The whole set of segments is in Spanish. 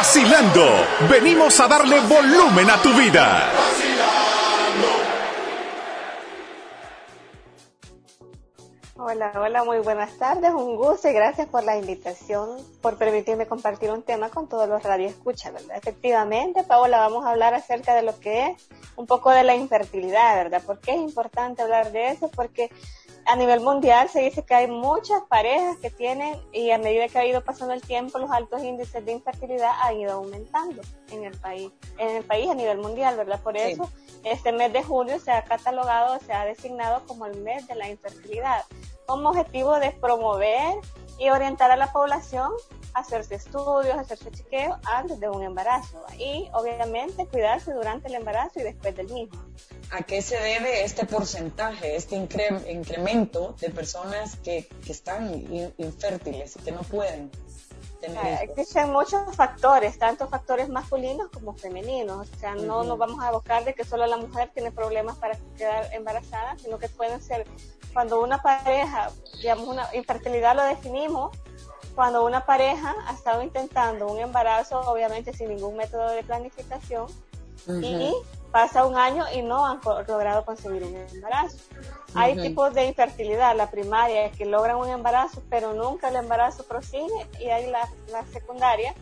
vacilando. Venimos a darle volumen a tu vida. Hola, hola, muy buenas tardes, un gusto y gracias por la invitación, por permitirme compartir un tema con todos los radioescuchas, ¿verdad? Efectivamente, Paola, vamos a hablar acerca de lo que es un poco de la infertilidad, ¿verdad? ¿Por qué es importante hablar de eso? Porque a nivel mundial se dice que hay muchas parejas que tienen y a medida que ha ido pasando el tiempo los altos índices de infertilidad han ido aumentando en el país, en el país a nivel mundial, ¿verdad? Por eso este mes de julio se ha catalogado, se ha designado como el mes de la infertilidad, como objetivo de promover y orientar a la población a hacerse estudios, a hacerse chequeo antes de un embarazo y obviamente cuidarse durante el embarazo y después del mismo. ¿A qué se debe este porcentaje, este incremento de personas que, que están infértiles y que no pueden? Existen muchos factores, tanto factores masculinos como femeninos. O sea, no nos vamos a abocar de que solo la mujer tiene problemas para quedar embarazada, sino que pueden ser cuando una pareja, digamos, una infertilidad lo definimos, cuando una pareja ha estado intentando un embarazo, obviamente sin ningún método de planificación, y pasa un año y no han logrado conseguir un embarazo. Hay tipos de infertilidad, la primaria es que logran un embarazo, pero nunca el embarazo prosigue, y hay la, la secundaria,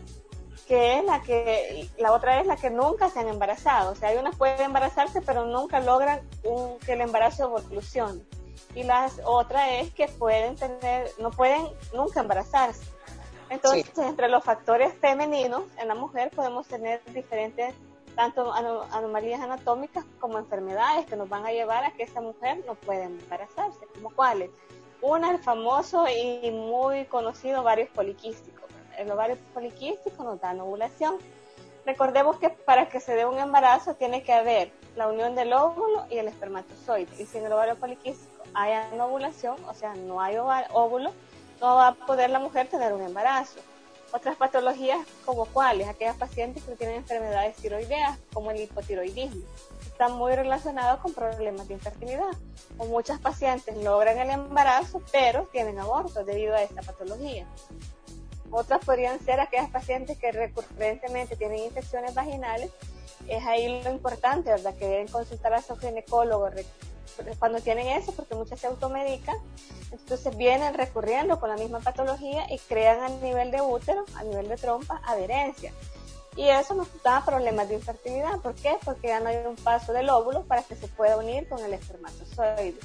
que es la que, la otra es la que nunca se han embarazado. O sea, hay unas pueden embarazarse, pero nunca logran un, que el embarazo evolucione y la otra es que pueden tener, no pueden nunca embarazarse. Entonces, entre los factores femeninos en la mujer podemos tener diferentes, tanto anomalías anatómicas como enfermedades que nos van a llevar a que esa mujer no pueda embarazarse, como cuáles. Una, el famoso y muy conocido ovario poliquístico. El ovario poliquístico nos da ovulación. Recordemos que para que se dé un embarazo tiene que haber la unión del óvulo y el espermatozoide. Y sin el ovario poliquístico hay ovulación, o sea, no hay óvulo, no va a poder la mujer tener un embarazo. Otras patologías como cuáles, aquellas pacientes que tienen enfermedades tiroideas, como el hipotiroidismo, están muy relacionados con problemas de infertilidad. O muchas pacientes logran el embarazo, pero tienen aborto debido a esta patología. Otras podrían ser aquellas pacientes que recurrentemente tienen infecciones vaginales. Es ahí lo importante, ¿verdad? Que deben consultar a su ginecólogo cuando tienen eso, porque muchas se automedican, entonces vienen recurriendo con la misma patología y crean a nivel de útero, a nivel de trompa, adherencia. Y eso nos da problemas de infertilidad. ¿Por qué? Porque ya no hay un paso del óvulo para que se pueda unir con el espermatozoide.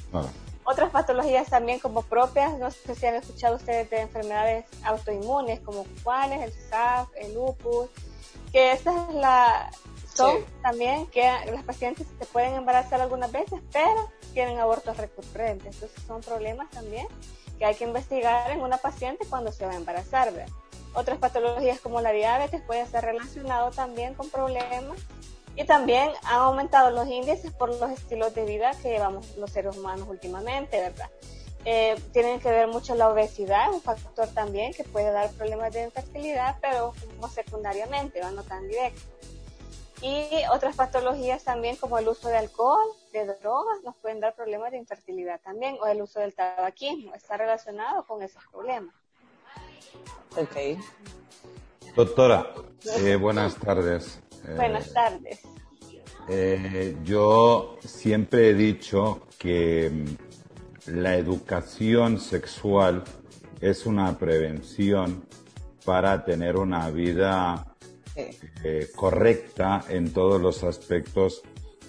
Otras patologías también como propias, no sé si han escuchado ustedes de enfermedades autoinmunes como cuáles, el SAF, el lupus, que esa es la, son también que las pacientes se pueden embarazar algunas veces, pero tienen abortos recurrentes. Entonces son problemas también que hay que investigar en una paciente cuando se va a embarazar. Otras patologías como la diabetes pueden ser relacionado también con problemas y también han aumentado los índices por los estilos de vida que llevamos los seres humanos últimamente, ¿verdad? Eh, tienen que ver mucho la obesidad, un factor también que puede dar problemas de infertilidad, pero como secundariamente, no tan directo. Y otras patologías también como el uso de alcohol, de drogas, nos pueden dar problemas de infertilidad también, o el uso del tabaquismo, está relacionado con esos problemas. Ok. Doctora, eh, buenas tardes. buenas tardes. Eh, yo siempre he dicho que mm, la educación sexual es una prevención para tener una vida eh, correcta en todos los aspectos.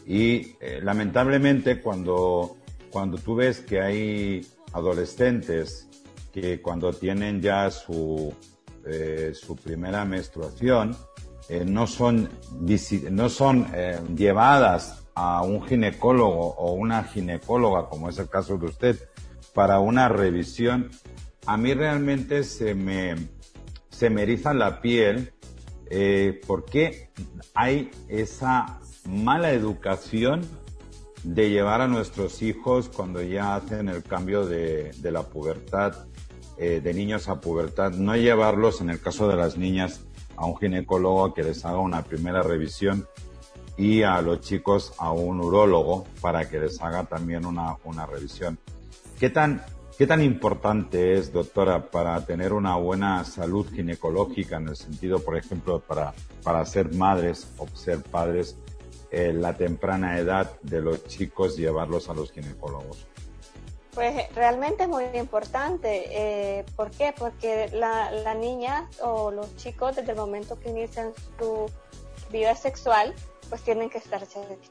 Y eh, lamentablemente cuando, cuando tú ves que hay adolescentes que cuando tienen ya su, eh, su primera menstruación no son, no son llevadas a un ginecólogo o una ginecóloga, como es el caso de usted, para una revisión, a mí realmente se me, se me eriza la piel eh, ¿por qué hay esa mala educación de llevar a nuestros hijos cuando ya hacen el cambio de, la pubertad, eh, de niños a pubertad, no llevarlos, en el caso de las niñas, a un ginecólogo que les haga una primera revisión y a los chicos a un urólogo para que les haga también una, una revisión. ¿Qué tan ¿Qué tan importante es, doctora, para tener una buena salud ginecológica en el sentido, por ejemplo, para, para ser madres o ser padres, eh, la temprana edad de los chicos llevarlos a los ginecólogos? Pues realmente es muy importante. Eh, ¿Por qué? Porque la, la niña o los chicos desde el momento que inician su vida sexual, pues tienen que estar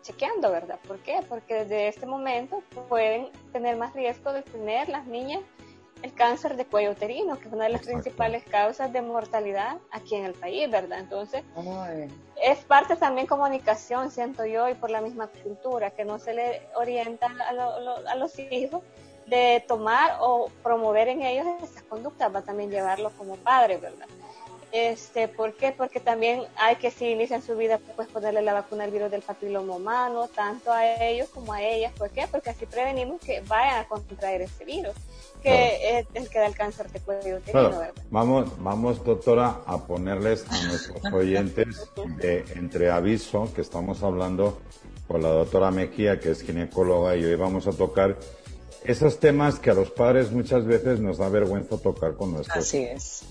chequeando, ¿verdad? ¿Por qué? Porque desde este momento pueden tener más riesgo de tener las niñas el cáncer de cuello uterino, que es una de las principales causas de mortalidad aquí en el país, ¿verdad? Entonces, es parte también comunicación, siento yo, y por la misma cultura, que no se le orienta a, a los hijos de tomar o promover en ellos esas conductas, va a también llevarlo como padre, ¿verdad? Este, ¿Por qué? Porque también hay que si inician su vida, pues ponerle la vacuna al virus del papiloma humano, tanto a ellos como a ellas. ¿Por qué? Porque así prevenimos que vayan a contraer ese virus, que es el que da el cáncer de cuello ¿verdad? Vamos, vamos, doctora, a ponerles a nuestros oyentes de entre aviso que estamos hablando con la doctora Mejía, que es ginecóloga, y hoy vamos a tocar esos temas que a los padres muchas veces nos da vergüenza tocar con nuestros Así es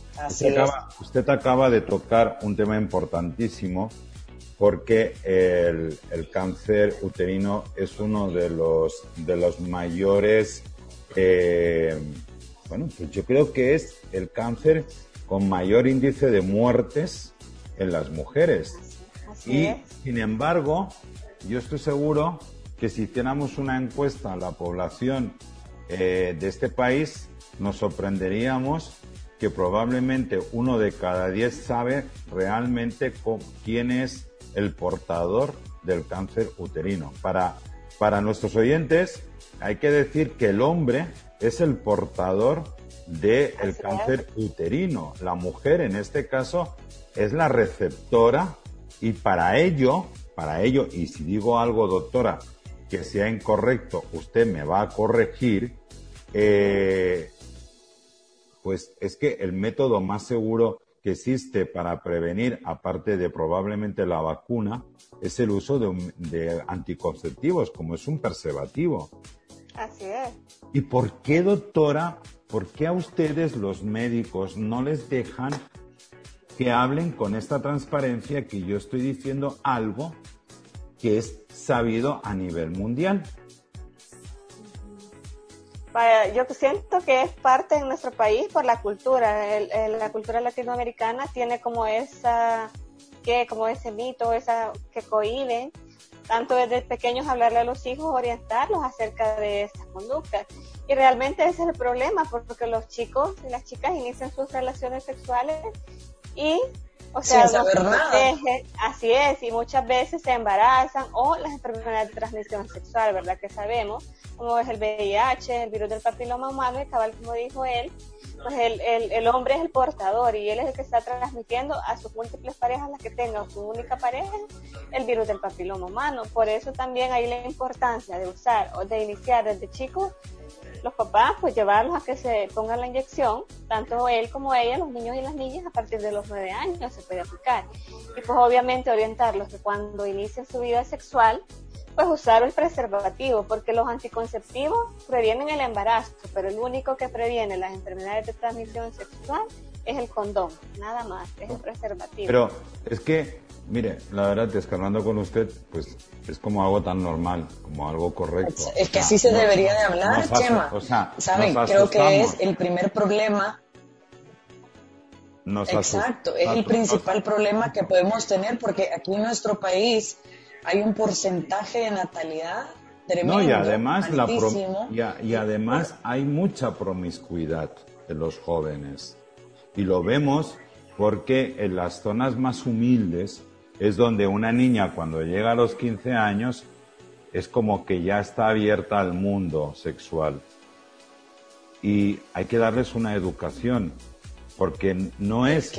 usted, Acaba, de tocar un tema importantísimo porque el, cáncer uterino es uno de los, de los mayores, eh, bueno, pues yo creo que es el cáncer con mayor índice de muertes en las mujeres. y, sin embargo, yo estoy seguro que si hiciéramos una encuesta a la población eh, de este país, nos sorprenderíamos que probablemente uno de cada diez sabe realmente quién es el portador del cáncer uterino. Para, para nuestros oyentes, hay que decir que el hombre es el portador del cáncer uterino. La mujer, en este caso, es la receptora y para ello, para ello, y si digo algo, doctora, que sea incorrecto, usted me va a corregir, eh, pues es que el método más seguro que existe para prevenir, aparte de probablemente la vacuna, es el uso de, anticonceptivos, como es un preservativo. Así es. ¿Y por qué, doctora, por qué a ustedes los médicos no les dejan que hablen con esta transparencia que yo estoy diciendo algo que es sabido a nivel mundial? yo siento que es parte de nuestro país por la cultura. la cultura latinoamericana tiene como esa, que como ese mito, esa que cohibe, tanto desde pequeños hablarle a los hijos, orientarlos acerca de estas conductas. Y realmente ese es el problema, porque los chicos y las chicas inician sus relaciones sexuales y o sea, así es, y muchas veces se embarazan o las enfermedades de transmisión sexual, ¿verdad? Que sabemos, como es el VIH, el virus del papiloma humano, y cabal, como dijo él, pues el, el, el, hombre es el portador y él es el que está transmitiendo a sus múltiples parejas, las que tengan su única pareja, el virus del papiloma humano. Por eso también hay la importancia de usar o de iniciar desde chicos los papás, pues llevarlos a que se pongan la inyección, tanto él como ella, los niños y las niñas, a partir de los nueve años se puede aplicar. Y pues obviamente orientarlos que cuando inicien su vida sexual, pues usar el preservativo, porque los anticonceptivos previenen el embarazo, pero el único que previene las enfermedades de transmisión sexual es el condón, nada más, es el preservativo. Pero es que Mire, la verdad, descargando con usted, pues es como algo tan normal, como algo correcto. Es, que así se debería de hablar, Chema. O sea, ¿Saben? Creo que es el primer problema. Exacto, es el principal problema que podemos tener porque aquí en nuestro país hay un porcentaje de natalidad tremendo. No, y además, la y además hay mucha promiscuidad en los jóvenes. Y lo vemos porque en las zonas más humildes es donde una niña cuando llega a los 15 años es como que ya está abierta al mundo sexual. Y hay que darles una educación, porque no es,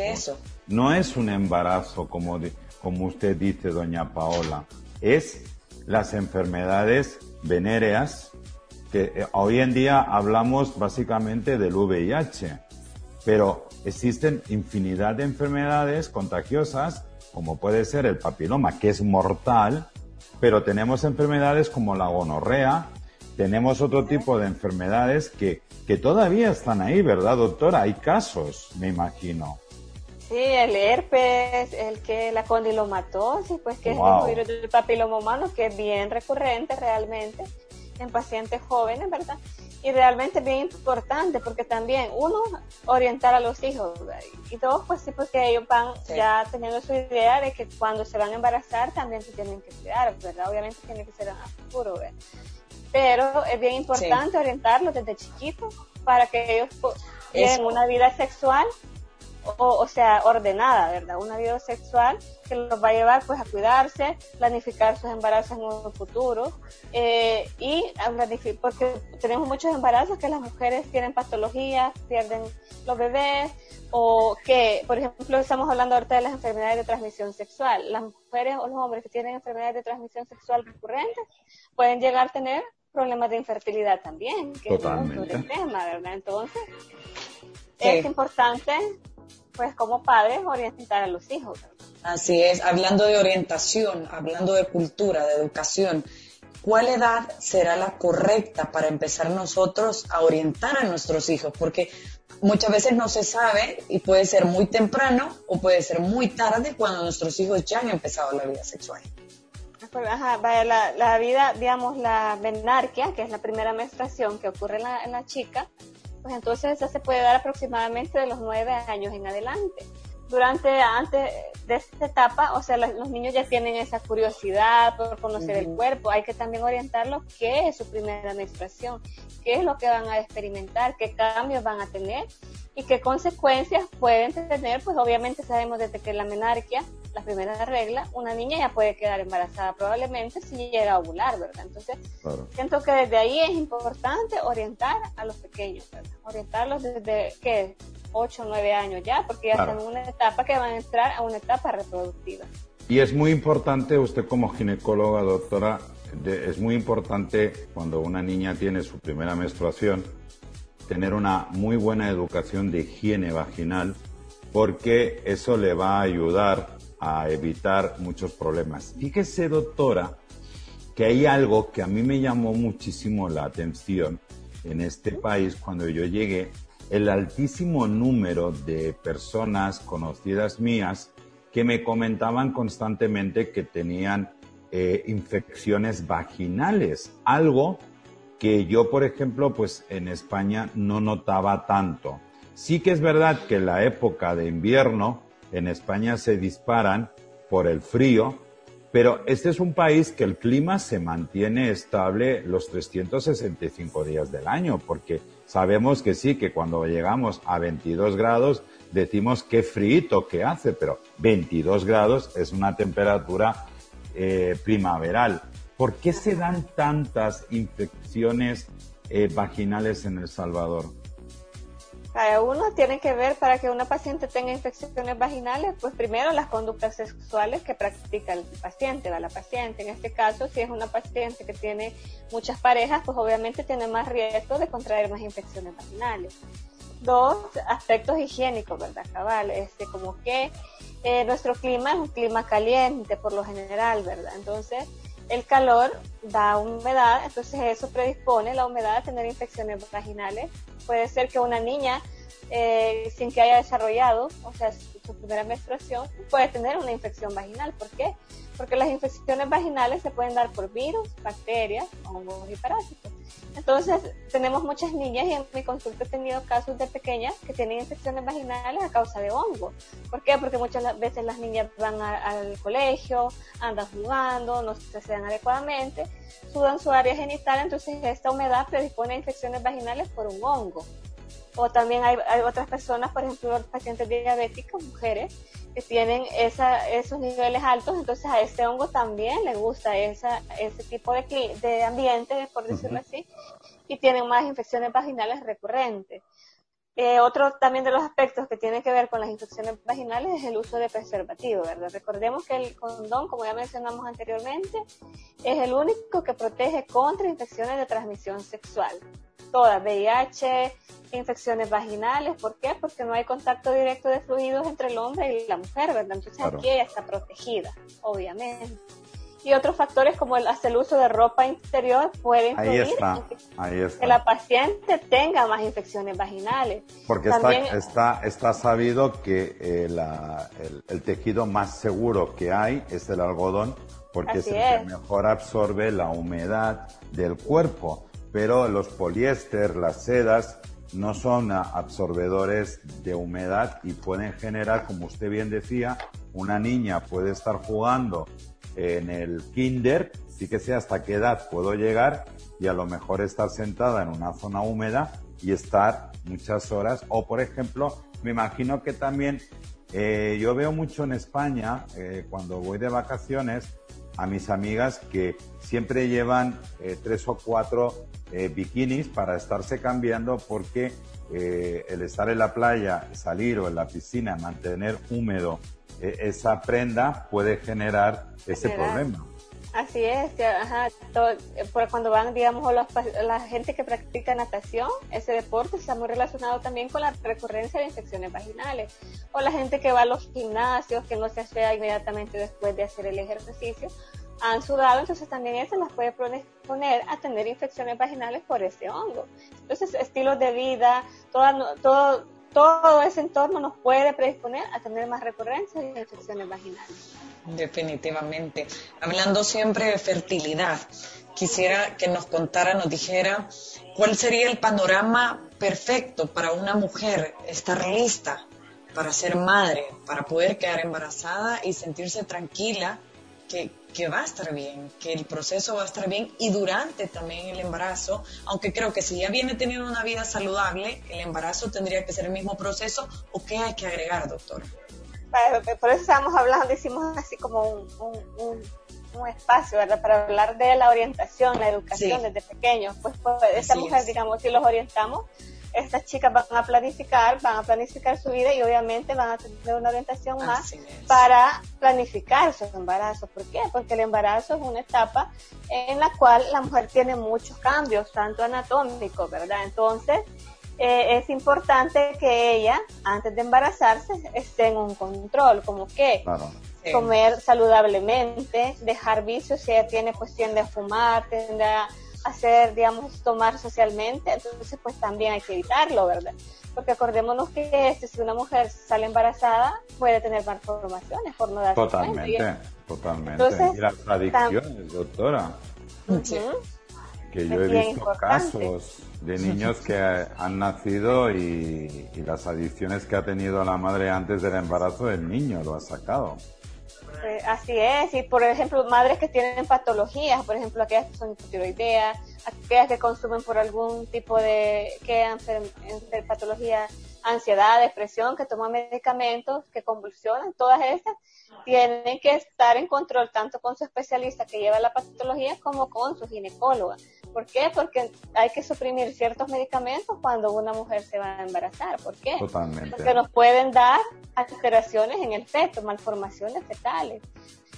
no es un embarazo como, como usted dice, doña Paola, es las enfermedades venéreas, que eh, hoy en día hablamos básicamente del VIH, pero existen infinidad de enfermedades contagiosas como puede ser el papiloma, que es mortal, pero tenemos enfermedades como la gonorrea, tenemos otro tipo de enfermedades que, que todavía están ahí, ¿verdad, doctora? Hay casos, me imagino. Sí, el herpes, el que la condilomatosis, pues que es el virus del papiloma humano, que es bien recurrente realmente en pacientes jóvenes, ¿verdad? Y realmente bien importante porque también, uno, orientar a los hijos, y dos, pues sí, porque ellos van ya teniendo su idea de que cuando se van a embarazar también se tienen que cuidar, ¿verdad? Obviamente tiene que ser a futuro, ¿verdad? Pero es bien importante orientarlos desde chiquitos para que ellos tengan una vida sexual o, o, sea, ordenada, ¿verdad? Una vida sexual que los va a llevar pues a cuidarse, planificar sus embarazos en un futuro eh, y porque tenemos muchos embarazos que las mujeres tienen patologías, pierden los bebés o que, por ejemplo, estamos hablando ahorita de las enfermedades de transmisión sexual. Las mujeres o los hombres que tienen enfermedades de transmisión sexual recurrentes pueden llegar a tener problemas de infertilidad también, que es un tema, ¿verdad? Entonces, es importante pues como padres orientar a los hijos. Así es, hablando de orientación, hablando de cultura, de educación, ¿cuál edad será la correcta para empezar nosotros a orientar a nuestros hijos? Porque muchas veces no se sabe y puede ser muy temprano o puede ser muy tarde cuando nuestros hijos ya han empezado la vida sexual. Pues, ajá, vaya, la, vida, digamos, la menarquia, que es la primera menstruación que ocurre en la, en la chica, pues entonces esa se puede dar aproximadamente de los nueve años en adelante. Durante, antes de esta etapa, o sea, los, niños ya tienen esa curiosidad por conocer el cuerpo, hay que también orientarlos qué es su primera menstruación, qué es lo que van a experimentar, qué cambios van a tener y qué consecuencias pueden tener, pues obviamente sabemos desde que la menarquia la primera regla, una niña ya puede quedar embarazada probablemente si llega a ovular, ¿verdad? Entonces, siento que desde ahí es importante orientar a los pequeños, ¿verdad? Orientarlos desde, ¿qué? 8 o 9 años ya, porque ya están en una etapa que van a entrar a una etapa reproductiva. Y es muy importante, usted como ginecóloga, doctora, es muy importante cuando una niña tiene su primera menstruación, tener una muy buena educación de higiene vaginal, porque eso le va a ayudar a evitar muchos problemas. Fíjese, doctora, que hay algo que a mí me llamó muchísimo la atención en este país cuando yo llegué, el altísimo número de personas conocidas mías que me comentaban constantemente que tenían eh, infecciones vaginales, algo que yo, por ejemplo, pues en España no notaba tanto. Sí que es verdad que en la época de invierno en España se disparan por el frío, pero este es un país que el clima se mantiene estable los 365 días del año, porque sabemos que sí, que cuando llegamos a 22 grados decimos qué frío que hace, pero 22 grados es una temperatura eh, primaveral. ¿Por qué se dan tantas infecciones eh, vaginales en El Salvador? Cada uno tiene que ver para que una paciente tenga infecciones vaginales, pues primero las conductas sexuales que practica el paciente, va la paciente. En este caso, si es una paciente que tiene muchas parejas, pues obviamente tiene más riesgo de contraer más infecciones vaginales. Dos, aspectos higiénicos, ¿verdad, cabal? Este, como que eh, nuestro clima es un clima caliente por lo general, ¿verdad? Entonces, el calor da humedad, entonces eso predispone la humedad a tener infecciones vaginales. Puede ser que una niña, eh, sin que haya desarrollado, o sea, su primera menstruación, puede tener una infección vaginal. ¿Por qué? Porque las infecciones vaginales se pueden dar por virus, bacterias, hongos y parásitos. Entonces, tenemos muchas niñas y en mi consulta he tenido casos de pequeñas que tienen infecciones vaginales a causa de hongos. ¿Por qué? Porque muchas veces las niñas van al colegio, andan jugando, no se sedan adecuadamente, sudan su área genital, entonces esta humedad predispone a infecciones vaginales por un hongo. O también hay, otras personas, por ejemplo, pacientes diabéticos, mujeres, que tienen esa, esos niveles altos, entonces a este hongo también le gusta esa, ese tipo de, de ambiente, por decirlo así, y tienen más infecciones vaginales recurrentes. Eh, otro también de los aspectos que tiene que ver con las infecciones vaginales es el uso de preservativo, ¿verdad? Recordemos que el condón, como ya mencionamos anteriormente, es el único que protege contra infecciones de transmisión sexual. Todas, VIH, infecciones vaginales, ¿por qué? Porque no hay contacto directo de fluidos entre el hombre y la mujer, ¿verdad? Entonces aquí ella está protegida, obviamente. y otros factores como el hacer uso de ropa interior pueden influir en que, la paciente tenga más infecciones vaginales. Porque está, está, sabido que eh, el, tejido más seguro que hay es el algodón porque es el que mejor absorbe la humedad del cuerpo. Pero los poliéster, las sedas, no son absorbedores de humedad y pueden generar, como usted bien decía, una niña puede estar jugando en el kinder, sí que sé hasta qué edad puedo llegar y a lo mejor estar sentada en una zona húmeda y estar muchas horas. O, por ejemplo, me imagino que también eh, yo veo mucho en España, eh, cuando voy de vacaciones, a mis amigas que siempre llevan eh, tres o cuatro bikinis para estarse cambiando porque el estar en la playa, salir o en la piscina, mantener húmedo e, esa prenda puede generar ese problema. Así es, ajá, cuando van, digamos, la gente que practica natación, ese deporte está muy relacionado también con la recurrencia de infecciones vaginales. O la gente que va a los gimnasios, que no se hace inmediatamente después de hacer el ejercicio, han sudado, entonces también eso las puede poner a tener infecciones vaginales por ese hongo. Entonces, estilos de vida, todo, todo todo ese entorno nos puede predisponer a tener más recurrencias de infecciones vaginales. Definitivamente. Hablando siempre de fertilidad, quisiera que nos contara, nos dijera cuál sería el panorama perfecto para una mujer estar lista para ser madre, para poder quedar embarazada y sentirse tranquila que, que, va a estar bien, que el proceso va a estar bien y durante también el embarazo, aunque creo que si ya viene teniendo una vida saludable, el embarazo tendría que ser el mismo proceso o qué hay que agregar, doctor. Por eso estamos hablando, hicimos así como un, un, espacio, ¿verdad? Para hablar de la orientación, la educación desde pequeños. Pues, pues esa mujer, digamos, si los orientamos, estas chicas van a planificar, van a planificar su vida y obviamente van a tener una orientación más para planificar su embarazo. ¿Por qué? Porque el embarazo es una etapa en la cual la mujer tiene muchos cambios, tanto anatómicos, ¿verdad? Entonces, eh, es importante que ella, antes de embarazarse, esté en un control, como que comer saludablemente, dejar vicios, si ella tiene, tiende a fumar, tiende a hacer, digamos, tomar socialmente, entonces pues también hay que evitarlo, ¿verdad? Porque acordémonos que si una mujer sale embarazada puede tener malformaciones por no darse Totalmente, totalmente. y las adicciones, doctora. Que yo he visto casos de niños que han nacido y, y las adicciones que ha tenido la madre antes del embarazo del niño lo ha sacado. Eh, así es, y por ejemplo, madres que tienen patologías, por ejemplo, aquellas que son hipotiroideas, aquellas que consumen por algún tipo de que patología, ansiedad, depresión, que toman medicamentos, que convulsionan, todas estas tienen que estar en control tanto con su especialista que lleva la patología como con su ginecóloga. ¿Por qué? Porque hay que suprimir ciertos medicamentos cuando una mujer se va a embarazar. ¿Por qué? Totalmente. Porque nos pueden dar alteraciones en el feto, malformaciones fetales.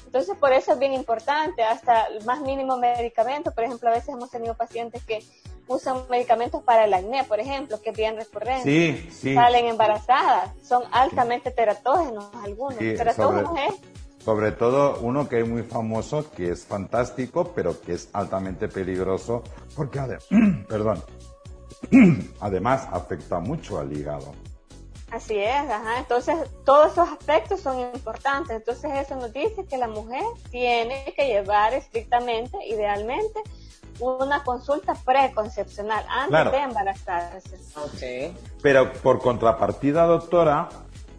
Entonces, por eso es bien importante, hasta el más mínimo medicamento. Por ejemplo, a veces hemos tenido pacientes que usan medicamentos para el acné, por ejemplo, que es bien recurrente. Sí, sí. Salen embarazadas, son altamente teratógenos algunos. teratógenos es sobre todo uno que es muy famoso, que es fantástico, pero que es altamente peligroso, porque perdón, además afecta mucho al hígado. Así es, ajá. Entonces, todos esos aspectos son importantes. Entonces, eso nos dice que la mujer tiene que llevar estrictamente, idealmente, una consulta preconcepcional antes de embarazarse. Okay. Pero por contrapartida, doctora,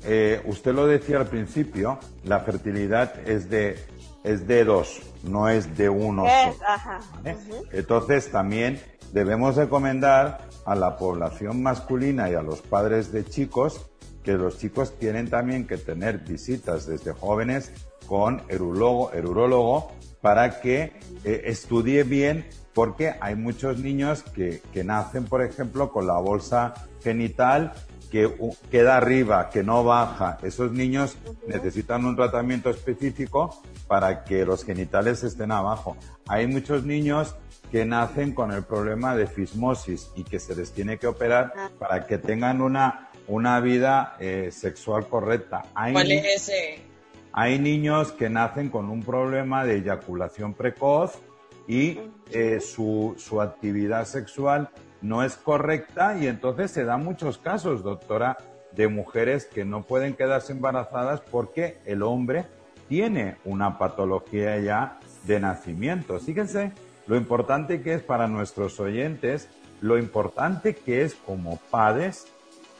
eh, usted lo decía al principio, la fertilidad es de, es de dos, no es de uno solo. Entonces también debemos recomendar a la población masculina y a los padres de chicos que los chicos tienen también que tener visitas desde jóvenes con erurólogo, erurólogo para que eh, estudie bien porque hay muchos niños que, que nacen, por ejemplo, con la bolsa genital que queda arriba, que no baja, esos niños necesitan un tratamiento específico para que los genitales estén abajo. Hay muchos niños que nacen con el problema de fismosis y que se les tiene que operar ah. para que tengan una, una vida eh, sexual correcta. ¿Cuál es ese? hay niños que nacen con un problema de eyaculación precoz y eh, su, su actividad sexual no es correcta y entonces se dan muchos casos, doctora, de mujeres que no pueden quedarse embarazadas porque el hombre tiene una patología ya de nacimiento. Fíjense lo importante que es para nuestros oyentes, lo importante que es como padres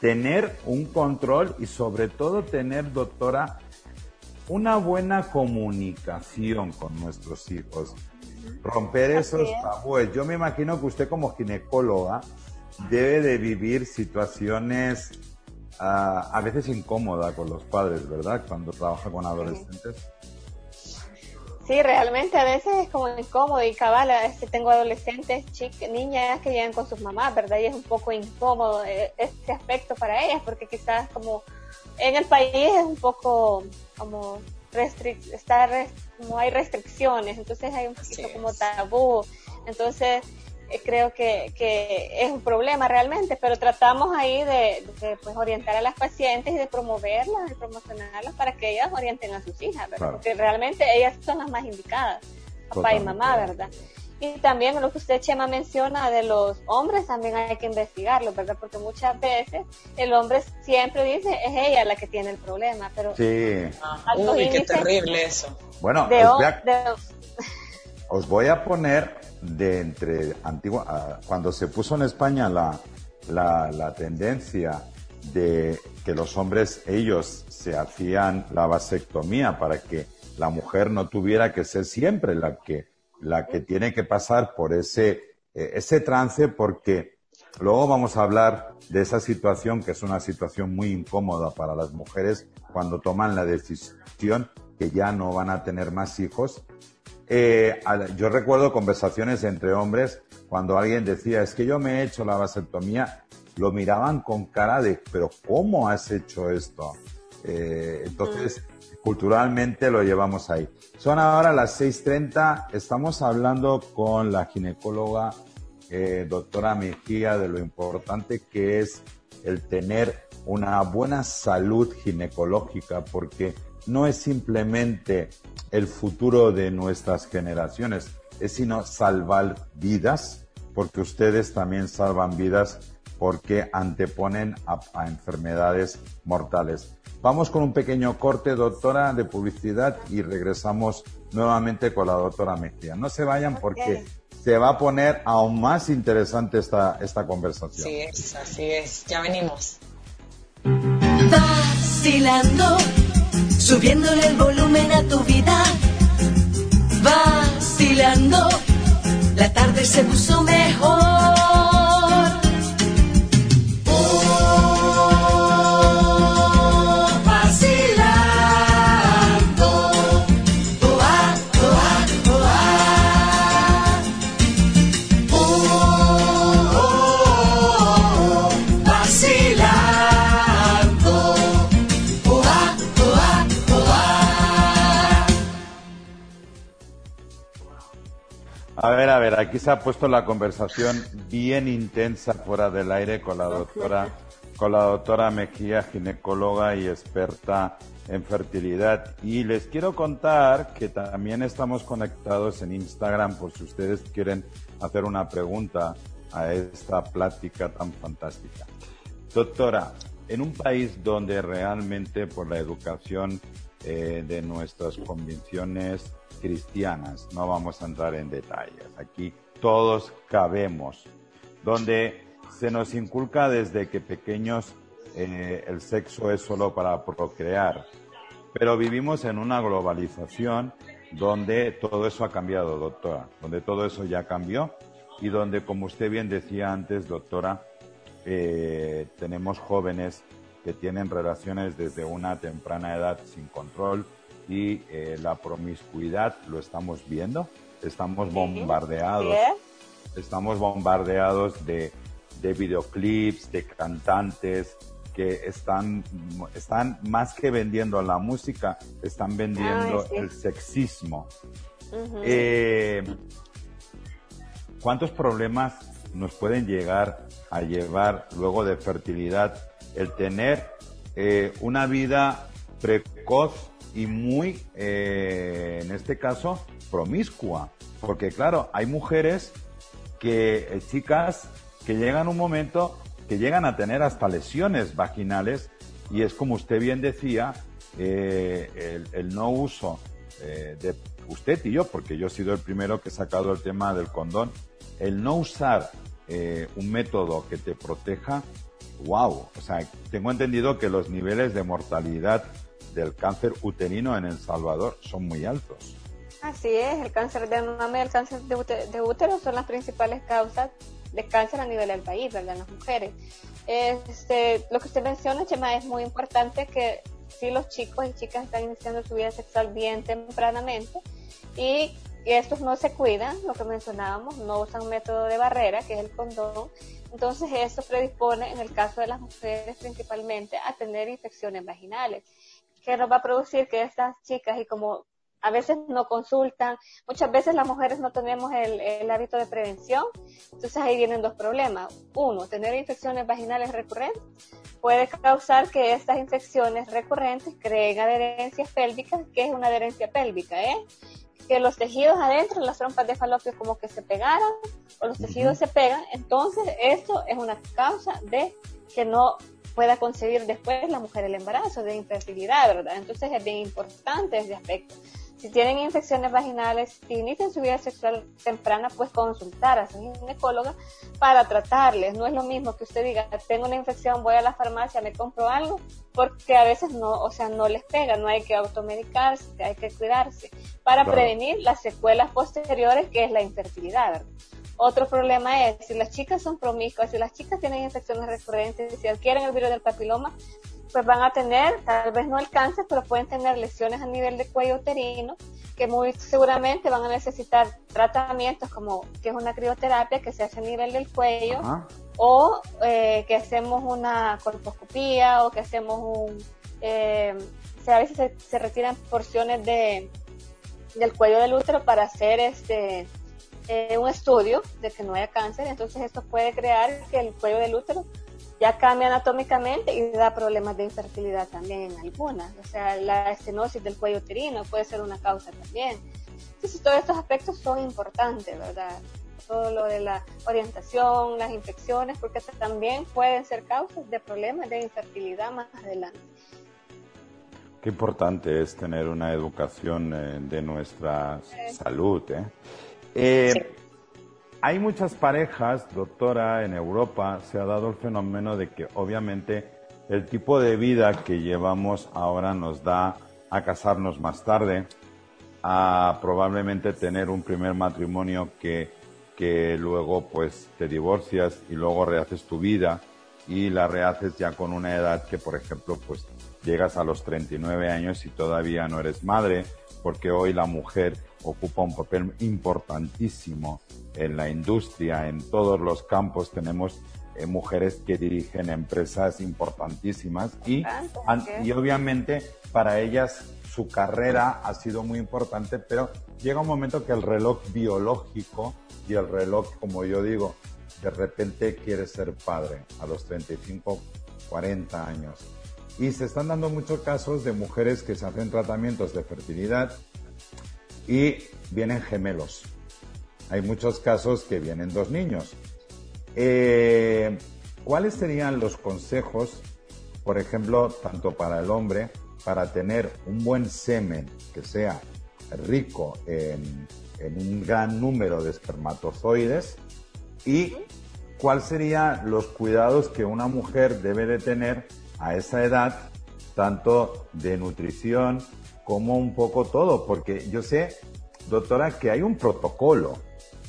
tener un control y sobre todo tener, doctora, una buena comunicación con nuestros hijos. Romper esos tabúes. Yo me imagino que usted como ginecóloga debe de vivir situaciones ah, a veces incómodas con los padres, ¿verdad? Cuando trabaja con adolescentes. Sí, realmente a veces es como incómodo y cabal, este, tengo adolescentes, chicas, niñas que llegan con sus mamás, ¿verdad? Y es un poco incómodo eh, este aspecto para ellas porque quizás como en el país es un poco como restric está como hay restricciones, entonces hay un poquito como tabú, entonces eh, creo que, que, es un problema realmente, pero tratamos ahí de, pues, orientar a las pacientes y de promoverlas, de promocionarlas para que ellas orienten a sus hijas, ¿verdad? Porque realmente ellas son las más indicadas, papá y mamá, ¿verdad? Y también lo que usted, Chema, menciona de los hombres, también hay que investigarlo, ¿verdad? Porque muchas veces el hombre siempre dice, es ella la que tiene el problema, pero... Sí. Uy, qué terrible eso. Bueno, os voy, a, os voy a poner de entre antigua, cuando se puso en España la, la, la, tendencia de que los hombres, ellos se hacían la vasectomía para que la mujer no tuviera que ser siempre la que, la que tiene que pasar por ese, eh, ese trance porque luego vamos a hablar de esa situación que es una situación muy incómoda para las mujeres cuando toman la decisión que ya no van a tener más hijos eh, yo recuerdo conversaciones entre hombres cuando alguien decía, es que yo me he hecho la vasectomía, lo miraban con cara de, pero ¿cómo has hecho esto? Eh, entonces, culturalmente lo llevamos ahí. Son ahora las 6.30, estamos hablando con la ginecóloga eh, doctora Mejía de lo importante que es el tener una buena salud ginecológica, porque no es simplemente el futuro de nuestras generaciones, es sino salvar vidas, porque ustedes también salvan vidas porque anteponen a, enfermedades mortales. Vamos con un pequeño corte, doctora, de publicidad y regresamos nuevamente con la doctora Mejía. No se vayan porque se va a poner aún más interesante esta, esta conversación. Sí, es, así es. Ya venimos. Vacilando subiéndole el volumen a tu vida, vacilando, la tarde se puso mejor. Aquí se ha puesto la conversación bien intensa fuera del aire con la doctora, con la doctora Mejía, ginecóloga y experta en fertilidad. Y les quiero contar que también estamos conectados en Instagram por si ustedes quieren hacer una pregunta a esta plática tan fantástica. Doctora, en un país donde realmente por la educación eh, de nuestras convicciones cristianas. No vamos a entrar en detalles. Aquí todos cabemos. Donde se nos inculca desde que pequeños eh, el sexo es solo para procrear. Pero vivimos en una globalización donde todo eso ha cambiado, doctora, donde todo eso ya cambió y donde, como usted bien decía antes, doctora, eh, tenemos jóvenes que tienen relaciones desde una temprana edad sin control, y eh, la promiscuidad lo estamos viendo, estamos bombardeados, estamos bombardeados de, de videoclips, de cantantes que están, están más que vendiendo la música, están vendiendo el sexismo. Eh, ¿Cuántos problemas nos pueden llegar a llevar luego de fertilidad el tener eh, una vida precoz y muy, eh, en este caso, promiscua. Porque claro, hay mujeres que, eh, chicas, que llegan un momento que llegan a tener hasta lesiones vaginales y es como usted bien decía, eh, el, no uso de usted y yo, porque yo he sido el primero que he sacado el tema del condón, el no usar un método que te proteja, wow, o sea, tengo entendido que los niveles de mortalidad del cáncer uterino en El Salvador son muy altos. Así es, el cáncer de mama y el cáncer de útero son las principales causas de cáncer a nivel del país, ¿verdad? En las mujeres. Este, lo que usted menciona, Chema, es muy importante que si los chicos y chicas están iniciando su vida sexual bien tempranamente y estos no se cuidan, lo que mencionábamos, no usan método de barrera, que es el condón, entonces eso predispone, en el caso de las mujeres principalmente, a tener infecciones vaginales que nos va a producir que estas chicas, y como a veces no consultan, muchas veces las mujeres no tenemos el, hábito de prevención, entonces ahí vienen dos problemas. Uno, tener infecciones vaginales recurrentes puede causar que estas infecciones recurrentes creen adherencias pélvicas, que es una adherencia pélvica, ¿eh? que los tejidos adentro, las trompas de falopio como que se pegaran o los tejidos se pegan, entonces esto es una causa de que no pueda concebir después la mujer el embarazo, de infertilidad, ¿verdad? Entonces es bien importante ese aspecto. Si tienen infecciones vaginales, si inician su vida sexual temprana, pues consultar a su ginecóloga para tratarles. No es lo mismo que usted diga, tengo una infección, voy a la farmacia, me compro algo, porque a veces no, o sea, no les pega, no hay que automedicarse, hay que cuidarse para prevenir las secuelas posteriores, que es la infertilidad, ¿verdad? Otro problema es, si las chicas son promiscuas, si las chicas tienen infecciones recurrentes, si adquieren el virus del papiloma, pues van a tener, tal vez no el cáncer, pero pueden tener lesiones a nivel de cuello uterino, que muy seguramente van a necesitar tratamientos como que es una crioterapia que se hace a nivel del cuello, o eh, que hacemos una colposcopía, o que hacemos un... Eh, a veces se, se, retiran porciones de, del cuello del útero para hacer este eh, un estudio de que no haya cáncer, entonces esto puede crear que el cuello del útero ya cambie anatómicamente y da problemas de infertilidad también en algunas. O sea, la estenosis del cuello uterino puede ser una causa también. Entonces, todos estos aspectos son importantes, ¿verdad? Todo lo de la orientación, las infecciones, porque también pueden ser causas de problemas de infertilidad más adelante. Qué importante es tener una educación eh, de nuestra salud, ¿eh? Eh, hay muchas parejas, doctora, en Europa se ha dado el fenómeno de que obviamente el tipo de vida que llevamos ahora nos da a casarnos más tarde, a probablemente tener un primer matrimonio que, que luego pues te divorcias y luego rehaces tu vida y la rehaces ya con una edad que por ejemplo pues llegas a los 39 años y todavía no eres madre porque hoy la mujer ocupa un papel importantísimo en la industria, en todos los campos tenemos eh, mujeres que dirigen empresas importantísimas y, y obviamente para ellas su carrera ha sido muy importante, pero llega un momento que el reloj biológico y el reloj, como yo digo, de repente quiere ser padre a los 35, 40 años. Y se están dando muchos casos de mujeres que se hacen tratamientos de fertilidad y vienen gemelos. Hay muchos casos que vienen dos niños. Eh, ¿Cuáles serían los consejos, por ejemplo, tanto para el hombre, para tener un buen semen que sea rico en, un gran número de espermatozoides? ¿Y cuáles serían los cuidados que una mujer debe de tener a esa edad, tanto de nutrición como un poco todo? Porque yo sé doctora, que hay un protocolo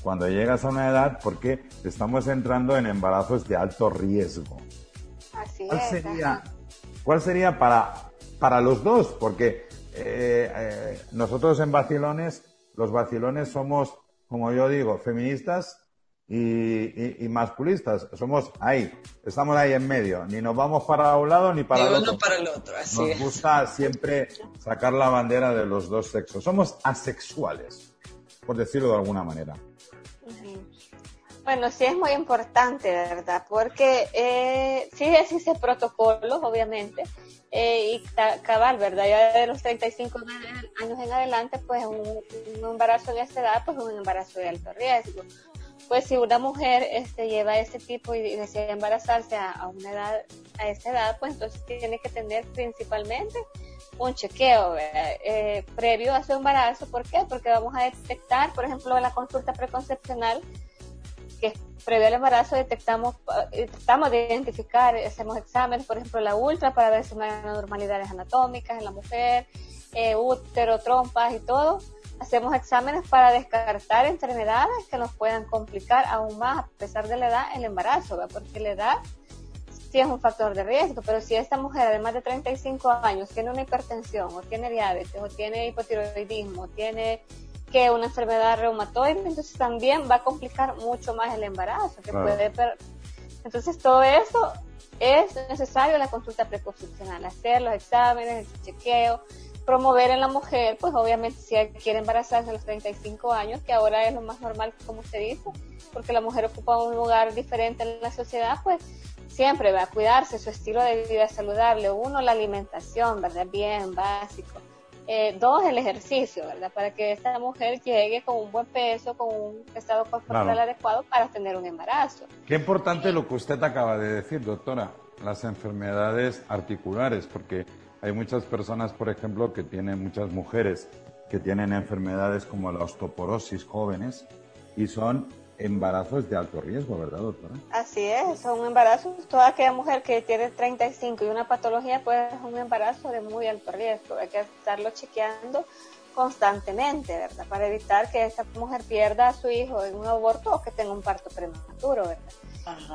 cuando llegas a una edad porque estamos entrando en embarazos de alto riesgo. Así ¿Cuál Sería, ¿Cuál sería para, para los dos? Porque eh, eh, nosotros en Bacilones, los Bacilones somos, como yo digo, feministas y, masculistas. Somos ahí, estamos ahí en medio. Ni nos vamos para un lado ni para el otro. para el otro. nos gusta siempre sacar la bandera de los dos sexos. Somos asexuales, por decirlo de alguna manera. Bueno, sí es muy importante, ¿verdad? Porque eh, sí existen protocolos, obviamente, eh, y cabal, ¿verdad? Ya de los 35 años en adelante, pues un, un, embarazo de esta edad, pues un embarazo de alto riesgo. Pues si una mujer este, lleva ese tipo y desea embarazarse a, una edad, a esa edad, pues entonces tiene que tener principalmente un chequeo eh, previo a su embarazo. ¿Por qué? Porque vamos a detectar, por ejemplo, en la consulta preconcepcional, que previo al embarazo detectamos, tratamos de identificar, hacemos exámenes, por ejemplo, la ultra para ver si hay anormalidades anatómicas en la mujer, eh, útero, trompas y todo. Hacemos exámenes para descartar enfermedades que nos puedan complicar aún más, a pesar de la edad, el embarazo, porque la edad sí es un factor de riesgo, pero si esta mujer, además de 35 años, tiene una hipertensión, o tiene diabetes, o tiene hipotiroidismo, o tiene que una enfermedad reumatoide, entonces también va a complicar mucho más el embarazo, que puede entonces todo eso es necesario la consulta preconcepcional, hacer los exámenes, el chequeo, promover en la mujer, pues obviamente si quiere embarazarse a los 35 años, que ahora es lo más normal como se dice, porque la mujer ocupa un lugar diferente en la sociedad, pues siempre va a cuidarse su estilo de vida saludable, uno la alimentación, ¿verdad? Bien básico eh, dos, el ejercicio, ¿verdad? Para que esta mujer llegue con un buen peso, con un estado corporal adecuado para tener un embarazo. Qué importante lo que usted acaba de decir, doctora, las enfermedades articulares, porque hay muchas personas, por ejemplo, que tienen, muchas mujeres que tienen enfermedades como la osteoporosis jóvenes y son embarazos de alto riesgo, ¿verdad, doctora? Así es, son embarazos. Toda aquella mujer que tiene 35 y una patología, pues es un embarazo de muy alto riesgo. Hay que estarlo chequeando constantemente, ¿verdad? Para evitar que esta mujer pierda a su hijo en un aborto o que tenga un parto prematuro, ¿verdad?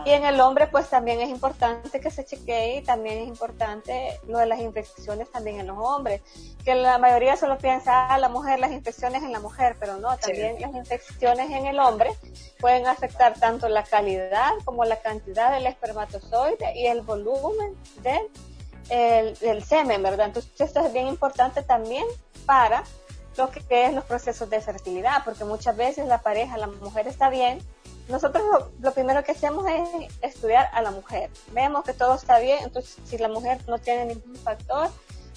Y en el hombre, pues también es importante que se chequee y también es importante lo de las infecciones también en los hombres, que la mayoría solo piensa, ah, la mujer, las infecciones en la mujer, pero no, también las infecciones en el hombre pueden afectar tanto la calidad como la cantidad del espermatozoide y el volumen del, del semen, ¿verdad? Entonces esto es bien importante también para lo que es los procesos de fertilidad, porque muchas veces la pareja, la mujer está bien, nosotros lo, primero que hacemos es estudiar a la mujer. Vemos que todo está bien, entonces si la mujer no tiene ningún factor,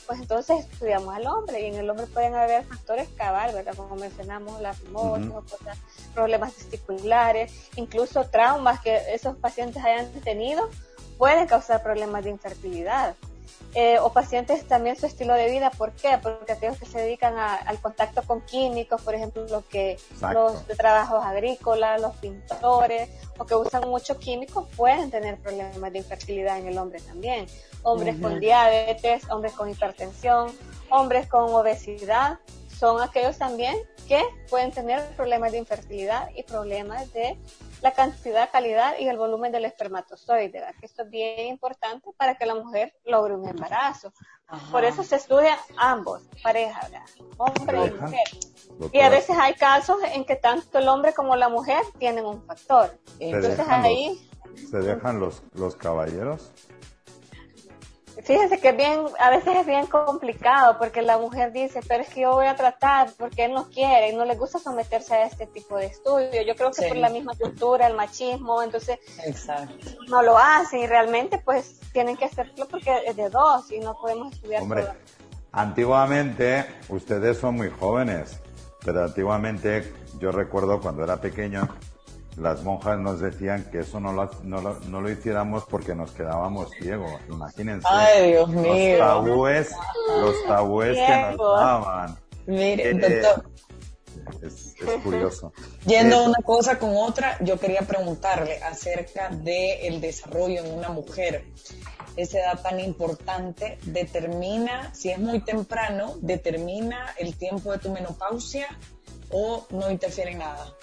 pues entonces estudiamos al hombre y en el hombre pueden haber factores cabal, ¿verdad? Como mencionamos, la fimosis, problemas testiculares, incluso traumas que esos pacientes hayan tenido pueden causar problemas de infertilidad. Eh, o pacientes también su estilo de vida. ¿Por qué? Porque aquellos que se dedican al contacto con químicos, por ejemplo, los que los de trabajos agrícolas, los pintores, o que usan mucho químicos, pueden tener problemas de infertilidad en el hombre también. Hombres con diabetes, hombres con hipertensión, hombres con obesidad, son aquellos también que pueden tener problemas de infertilidad y problemas de la cantidad, calidad y el volumen del espermatozoide, que esto es bien importante para que la mujer logre un embarazo. Por eso se estudian ambos, pareja, hombre y mujer. Y a veces hay casos en que tanto el hombre como la mujer tienen un factor. Entonces ahí... ¿Se dejan los, los caballeros? Fíjense que bien, a veces es bien complicado porque la mujer dice, pero es que yo voy a tratar porque él no quiere y no le gusta someterse a este tipo de estudio. Yo creo que por la misma cultura, el machismo, entonces no lo hacen y realmente pues tienen que hacerlo porque es de dos y no podemos estudiar Hombre, Antiguamente, ustedes son muy jóvenes, pero antiguamente yo recuerdo cuando era pequeño, las monjas nos decían que eso no lo, no lo, no lo hiciéramos porque nos quedábamos ciegos. Imagínense. Ay, Dios mío. Los tabúes, los tabúes que nos daban. Mire, eh, doctor. Es, es, curioso. Yendo una cosa con otra, yo quería preguntarle acerca del desarrollo en una mujer. Esa edad tan importante determina, si es muy temprano, determina el tiempo de tu menopausia o no interfiere en nada.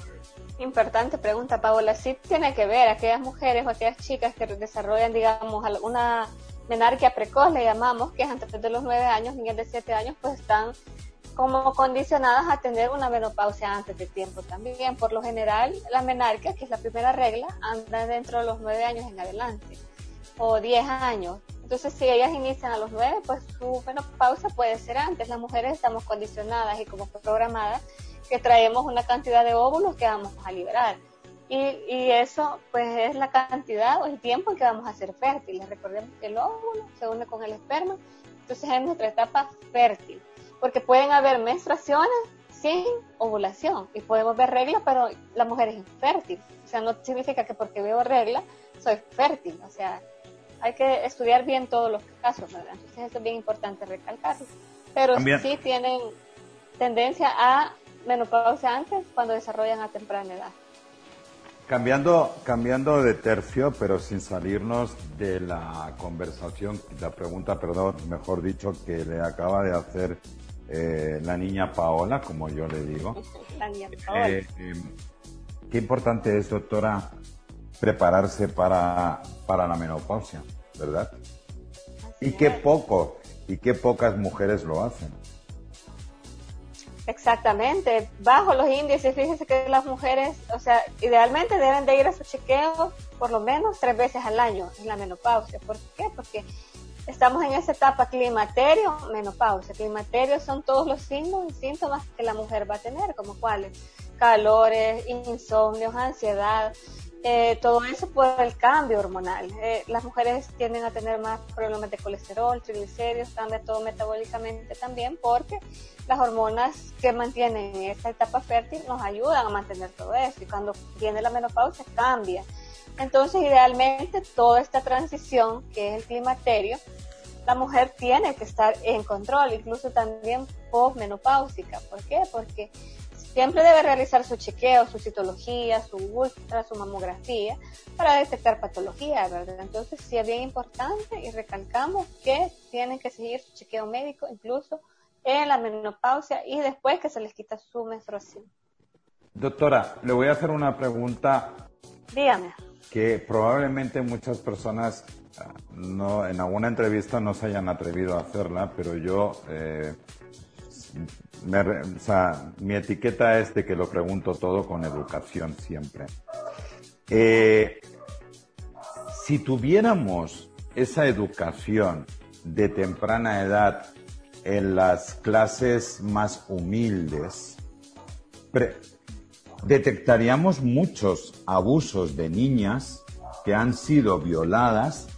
Importante pregunta, Paola. Sí tiene que ver aquellas mujeres o aquellas chicas que desarrollan, digamos, alguna menarquia precoz, le llamamos, que es antes de los nueve años, niñas de siete años, pues están como condicionadas a tener una menopausia antes de tiempo también. Por lo general, la menarquia, que es la primera regla, anda dentro de los nueve años en adelante, o diez años. Entonces, si ellas inician a los nueve, pues su menopausia puede ser antes. Las mujeres estamos condicionadas y como programadas que traemos una cantidad de óvulos que vamos a liberar. Y, y, eso pues es la cantidad o el tiempo en que vamos a ser fértiles. Recordemos que el óvulo se une con el esperma, entonces es nuestra etapa fértil, porque pueden haber menstruaciones sin ovulación y podemos ver reglas, pero la mujer es infértil. O sea, no significa que porque veo regla soy fértil. O sea, hay que estudiar bien todos los casos, ¿verdad? Entonces eso es bien importante recalcarlo. Pero sí tienen tendencia a menopausia antes cuando desarrollan a temprana edad. Cambiando, cambiando de tercio, pero sin salirnos de la conversación, la pregunta, perdón, mejor dicho, que le acaba de hacer eh, la niña Paola, como yo le digo. La niña Paola. Eh, em, qué importante es, doctora, prepararse para, para la menopausia, ¿verdad? y qué poco, y qué pocas mujeres lo hacen. Exactamente, bajo los índices, fíjese que las mujeres, o sea, idealmente deben de ir a su chequeo por lo menos tres veces al año en la menopausia. ¿Por qué? Porque estamos en esa etapa climaterio, menopausia. Climaterio son todos los signos y síntomas que la mujer va a tener, como cuáles, calores, insomnios, ansiedad, eh, todo eso por el cambio hormonal. Eh, las mujeres tienden a tener más problemas de colesterol, triglicéridos, cambia todo metabólicamente también porque las hormonas que mantienen esta etapa fértil nos ayudan a mantener todo eso y cuando viene la menopausia cambia. Entonces, idealmente, toda esta transición que es el climaterio, la mujer tiene que estar en control, incluso también postmenopáusica. ¿Por qué? Porque Siempre debe realizar su chequeo, su citología, su ultra, su mamografía para detectar patología, ¿verdad? Entonces sí es bien importante y recalcamos que tienen que seguir su chequeo médico incluso en la menopausia y después que se les quita su menstruación. Doctora, le voy a hacer una pregunta. Dígame. Que probablemente muchas personas ah, no, en alguna entrevista no se hayan atrevido a hacerla, pero yo eh, mi etiqueta es de que lo pregunto todo con educación siempre. Eh, si tuviéramos esa educación de temprana edad en las clases más humildes, detectaríamos muchos abusos de niñas que han sido violadas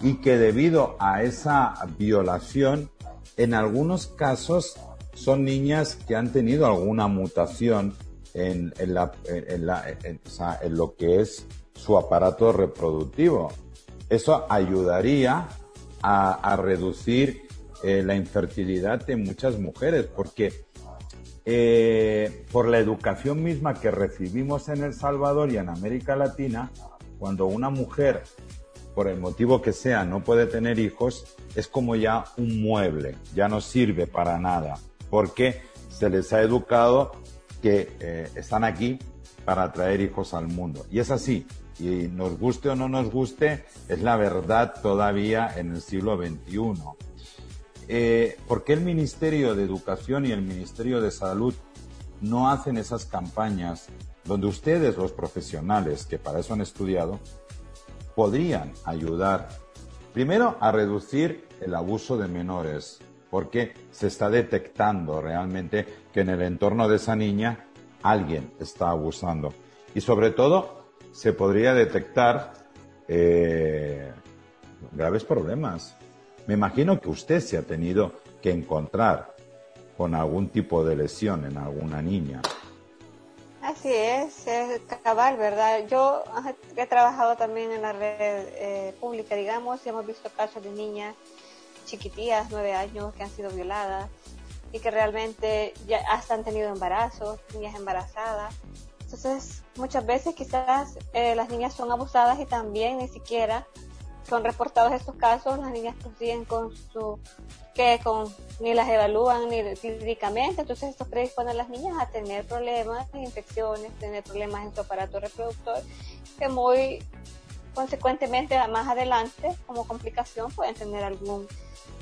y que debido a esa violación, en algunos casos son niñas que han tenido alguna mutación en, la, en, lo que es su aparato reproductivo. Eso ayudaría a, reducir eh, la infertilidad de muchas mujeres, porque eh, por la educación misma que recibimos en El Salvador y en América Latina, cuando una mujer, por el motivo que sea, no puede tener hijos, es como ya un mueble, ya no sirve para nada porque se les ha educado que eh, están aquí para traer hijos al mundo. Y es así, y nos guste o no nos guste, es la verdad todavía en el siglo XXI. Eh, ¿Por qué el Ministerio de Educación y el Ministerio de Salud no hacen esas campañas donde ustedes, los profesionales que para eso han estudiado, podrían ayudar, primero, a reducir el abuso de menores, porque se está detectando realmente que en el entorno de esa niña alguien está abusando. Y sobre todo, se podría detectar eh, graves problemas. Me imagino que usted se ha tenido que encontrar con algún tipo de lesión en alguna niña. Así es, es cabal, ¿verdad? Yo he trabajado también en la red eh, pública, digamos, y hemos visto casos de niñas chiquitillas, nueve años, que han sido violadas y que realmente ya hasta han tenido embarazos, niñas embarazadas. Entonces, muchas veces quizás eh, las niñas son abusadas y también ni siquiera son reportados estos casos, las niñas siguen con su, que con, ni las evalúan ni físicamente, entonces esto predispone a las niñas a tener problemas, infecciones, tener problemas en su aparato reproductor, que muy consecuentemente más adelante como complicación pueden tener algún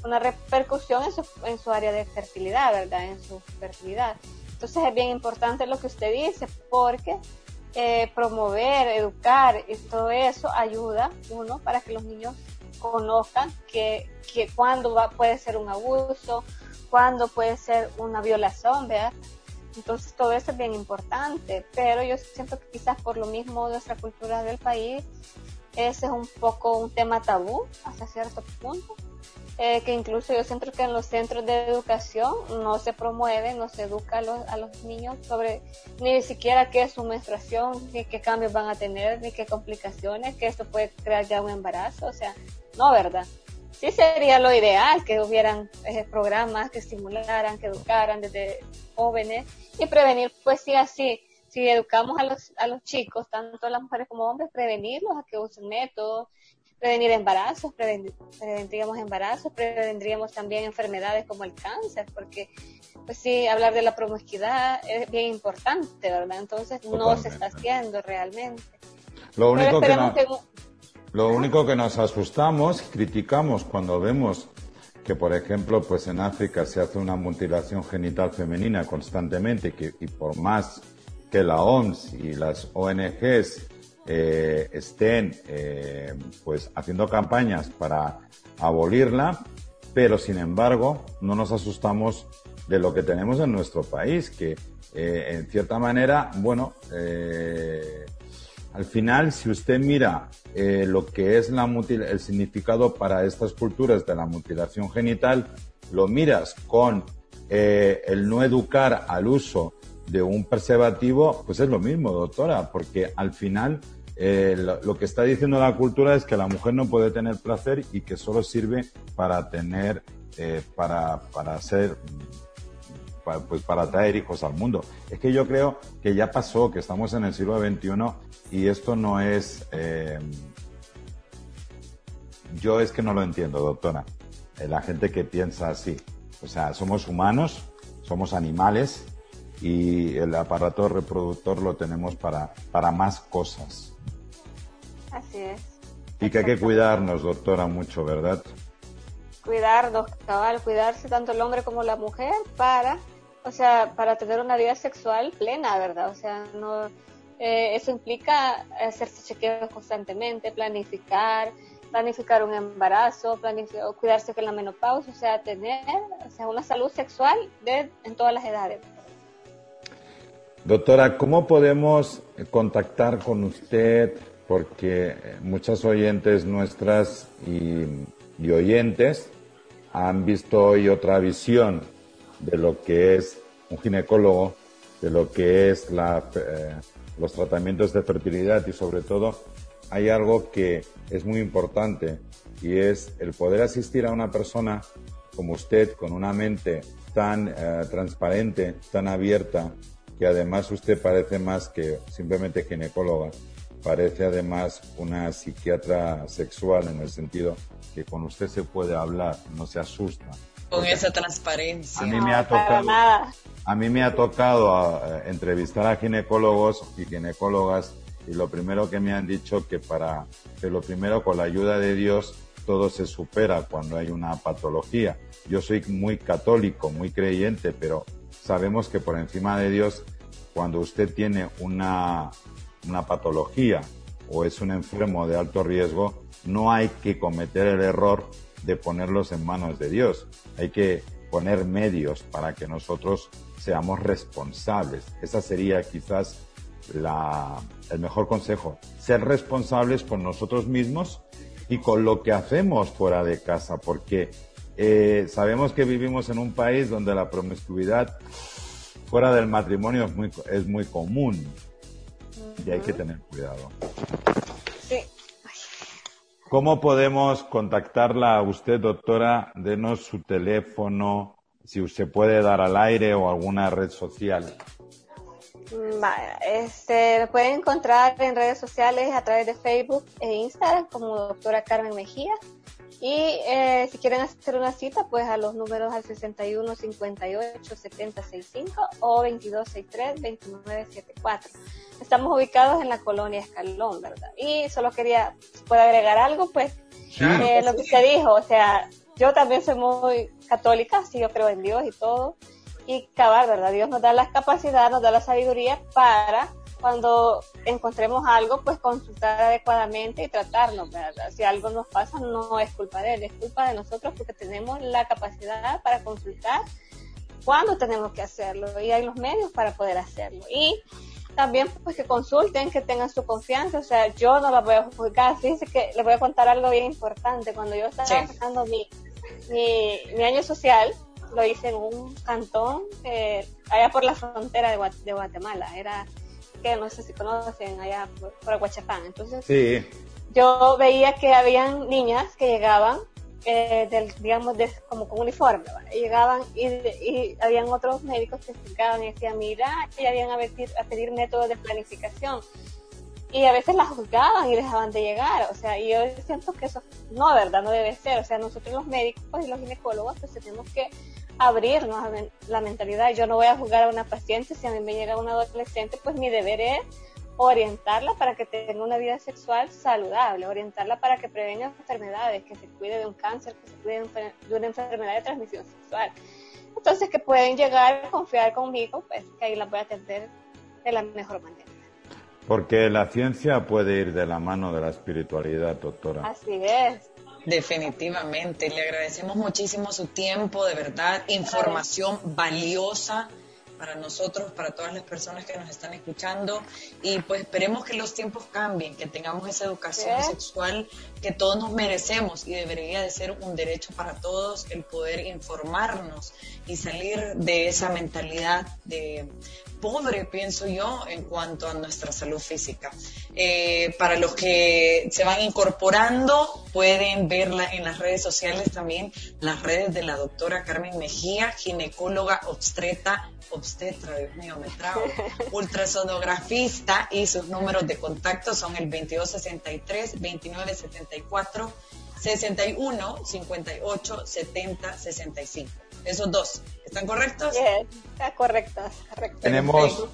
una repercusión en su, en su área de fertilidad, ¿verdad? En su fertilidad. Entonces es bien importante lo que usted dice, porque eh, promover, educar y todo eso ayuda, uno, para que los niños conozcan que, que cuándo va, puede ser un abuso, cuándo puede ser una violación, ¿verdad? Entonces todo eso es bien importante, pero yo siento que quizás por lo mismo nuestra cultura del país, ese es un poco un tema tabú hasta cierto punto. Eh, que incluso yo siento que en los centros de educación no se promueve, no se educa a los, a los niños sobre ni siquiera qué es su menstruación, ni qué cambios van a tener, ni qué complicaciones, que esto puede crear ya un embarazo, o sea, no, ¿verdad? Sí sería lo ideal que hubieran eh, programas que estimularan, que educaran desde jóvenes y prevenir, pues sí, así, si educamos a los, a los chicos, tanto las mujeres como hombres, prevenirlos a que usen métodos, prevenir embarazos, prevendríamos embarazos, prevendríamos también enfermedades como el cáncer, porque pues sí, hablar de la promiscuidad es bien importante, ¿verdad? Entonces no se está haciendo realmente. Lo único que, lo único que nos asustamos, criticamos cuando vemos que, por ejemplo, pues en África se hace una mutilación genital femenina constantemente que, y por más que la OMS y las ONGs eh, estén eh, pues haciendo campañas para abolirla, pero sin embargo no nos asustamos de lo que tenemos en nuestro país, que eh, en cierta manera, bueno, al final si usted mira lo que es la el significado para estas culturas de la mutilación genital, lo miras con el no educar al uso de un preservativo, pues es lo mismo, doctora, porque al final eh, lo, que está diciendo la cultura es que la mujer no puede tener placer y que solo sirve para tener, eh, para, para ser, para, pues para traer hijos al mundo. Es que yo creo que ya pasó, que estamos en el siglo XXI y esto no es, eh, yo es que no lo entiendo, doctora. la gente que piensa así. O sea, somos humanos, somos animales y el aparato reproductor lo tenemos para, para más cosas. Así es. Y que hay que cuidarnos, doctora, mucho, ¿verdad? Cuidarnos, cabal, cuidarse tanto el hombre como la mujer para, o sea, para tener una vida sexual plena, ¿verdad? O sea, no, eh, eso implica hacerse chequeos constantemente, planificar, planificar un embarazo, planificar, cuidarse con la menopausia, o sea, tener o sea, una salud sexual de, en todas las edades. Doctora, ¿cómo podemos contactar con usted? porque muchas oyentes nuestras y, oyentes han visto hoy otra visión de lo que es un ginecólogo, de lo que es eh, los tratamientos de fertilidad y sobre todo hay algo que es muy importante y es el poder asistir a una persona como usted con una mente tan eh, transparente, tan abierta, que además usted parece más que simplemente ginecóloga parece además una psiquiatra sexual en el sentido que con usted se puede hablar, no se asusta. Con esa transparencia. A mí me ha tocado, a mí me ha tocado eh, entrevistar a ginecólogos y ginecólogas y lo primero que me han dicho que para que lo primero con la ayuda de Dios todo se supera cuando hay una patología. Yo soy muy católico, muy creyente, pero sabemos que por encima de Dios, cuando usted tiene una una patología o es un enfermo de alto riesgo, no hay que cometer el error de ponerlos en manos de Dios. Hay que poner medios para que nosotros seamos responsables. Esa sería quizás la, el mejor consejo. Ser responsables con nosotros mismos y con lo que hacemos fuera de casa, porque eh, sabemos que vivimos en un país donde la promiscuidad fuera del matrimonio es muy, es muy común y hay que tener cuidado. Sí. ¿Cómo podemos contactarla a usted, doctora? Denos su teléfono, si usted puede dar al aire o alguna red social. Este, pueden encontrar en redes sociales a través de Facebook e Instagram como doctora Carmen Mejía. Y eh, si quieren hacer una cita, pues a los números al 61 58 70 65 o 22 63 29 74. Estamos ubicados en la colonia Escalón, ¿verdad? Y solo quería, puedo agregar algo, pues eh, lo que se dijo, o sea, yo también soy muy católica, sí, yo creo en Dios y todo. Y cabal, ¿verdad? Dios nos da la capacidad, nos da la sabiduría para cuando encontremos algo, pues consultar adecuadamente y tratarnos, ¿verdad? Si algo nos pasa, no es culpa de él, es culpa de nosotros porque tenemos la capacidad para consultar cuándo tenemos que hacerlo y hay los medios para poder hacerlo. Y también pues que consulten, que tengan su confianza, o sea, yo no la voy a juzgar, fíjense que les voy a contar algo bien importante, cuando yo estaba sacando mi, mi, año social, lo hice en un cantón eh, allá por la frontera de, de, Guatemala, era que no sé si conocen allá por, por Aguachapán, entonces sí. yo veía que habían niñas que llegaban eh, del, digamos, de, como con uniforme. llegaban y, y, habían otros médicos que explicaban y decían, mira, ya habían a pedir, a pedir métodos de planificación. Y a veces las juzgaban y dejaban de llegar. O sea, y yo siento que eso no, ¿verdad? No debe ser. O sea, nosotros los médicos y los ginecólogos pues tenemos que abrirnos a la mentalidad. Yo no voy a juzgar a una paciente si a mí me llega una adolescente, pues mi deber es orientarla para que tenga una vida sexual saludable, orientarla para que prevenga enfermedades, que se cuide de un cáncer, que se cuide de una enfermedad de transmisión sexual. Entonces, que pueden llegar a confiar conmigo, pues que ahí la voy a atender de la mejor manera. Porque la ciencia puede ir de la mano de la espiritualidad, doctora. Así es. Definitivamente. Le agradecemos muchísimo su tiempo, de verdad, información valiosa para nosotros, para todas las personas que nos están escuchando y pues esperemos que los tiempos cambien, que tengamos esa educación sexual que todos nos merecemos y debería de ser un derecho para todos el poder informarnos y salir de esa mentalidad de pobre, pienso yo, en cuanto a nuestra salud física. Eh, para los que se van incorporando, pueden verla en las redes sociales también, las redes de la doctora Carmen Mejía, ginecóloga obstetra, obstetra, Dios mío, me trago, ultrasonografista y sus números de contacto son el 2263 2974 61 58 70 65. Esos dos, ¿están correctos? Sí, está correcto, Tenemos,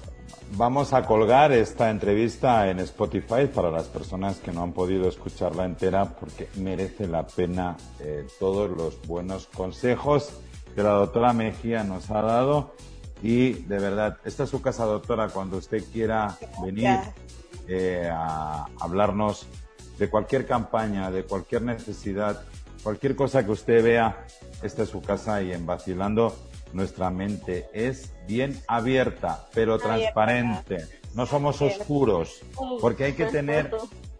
vamos a colgar esta entrevista en Spotify para las personas que no han podido escucharla entera porque merece la pena eh, todos los buenos consejos que la doctora Mejía nos ha dado. Y de verdad, esta es su casa, doctora, cuando usted quiera venir eh, a hablarnos de cualquier campaña, de cualquier necesidad, cualquier cosa que usted vea, esta es su casa y en Vacilando nuestra mente es bien abierta, pero transparente. No somos oscuros, porque hay que tener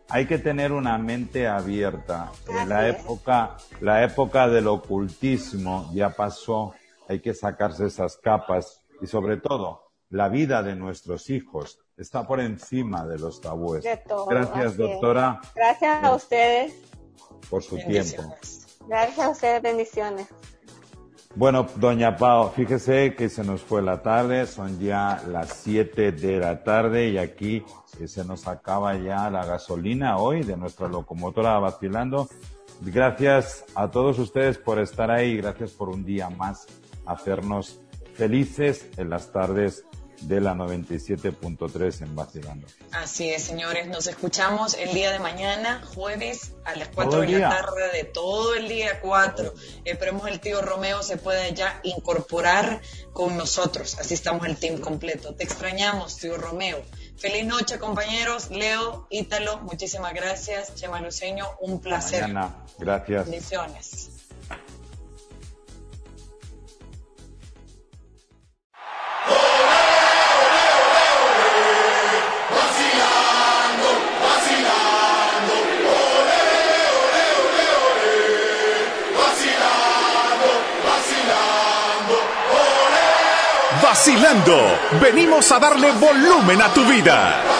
hay que tener una mente abierta. En la época, la época del ocultismo ya pasó. Hay que sacarse esas capas y sobre todo la vida de nuestros hijos está por encima de los tabúes. Gracias, doctora. Gracias a ustedes. Por su tiempo. Gracias a ustedes, bendiciones. Bueno, doña Pao, fíjese que se nos fue la tarde, son ya las 7 de la tarde y aquí se nos acaba ya la gasolina hoy de nuestra locomotora vacilando. Gracias a todos ustedes por estar ahí, gracias por un día más hacernos felices en las tardes de la 97.3 en Vacilando. Así es, señores. Nos escuchamos el día de mañana, jueves, a las 4 de la tarde, de todo el día 4. Esperemos el tío Romeo se pueda ya incorporar con nosotros. Así estamos el team completo. Te extrañamos, tío Romeo. Feliz noche, compañeros. Leo, Ítalo, muchísimas gracias. Chema Luceño, un placer. Mañana. Gracias. Bendiciones. Vacilando, venimos a darle volumen a tu vida.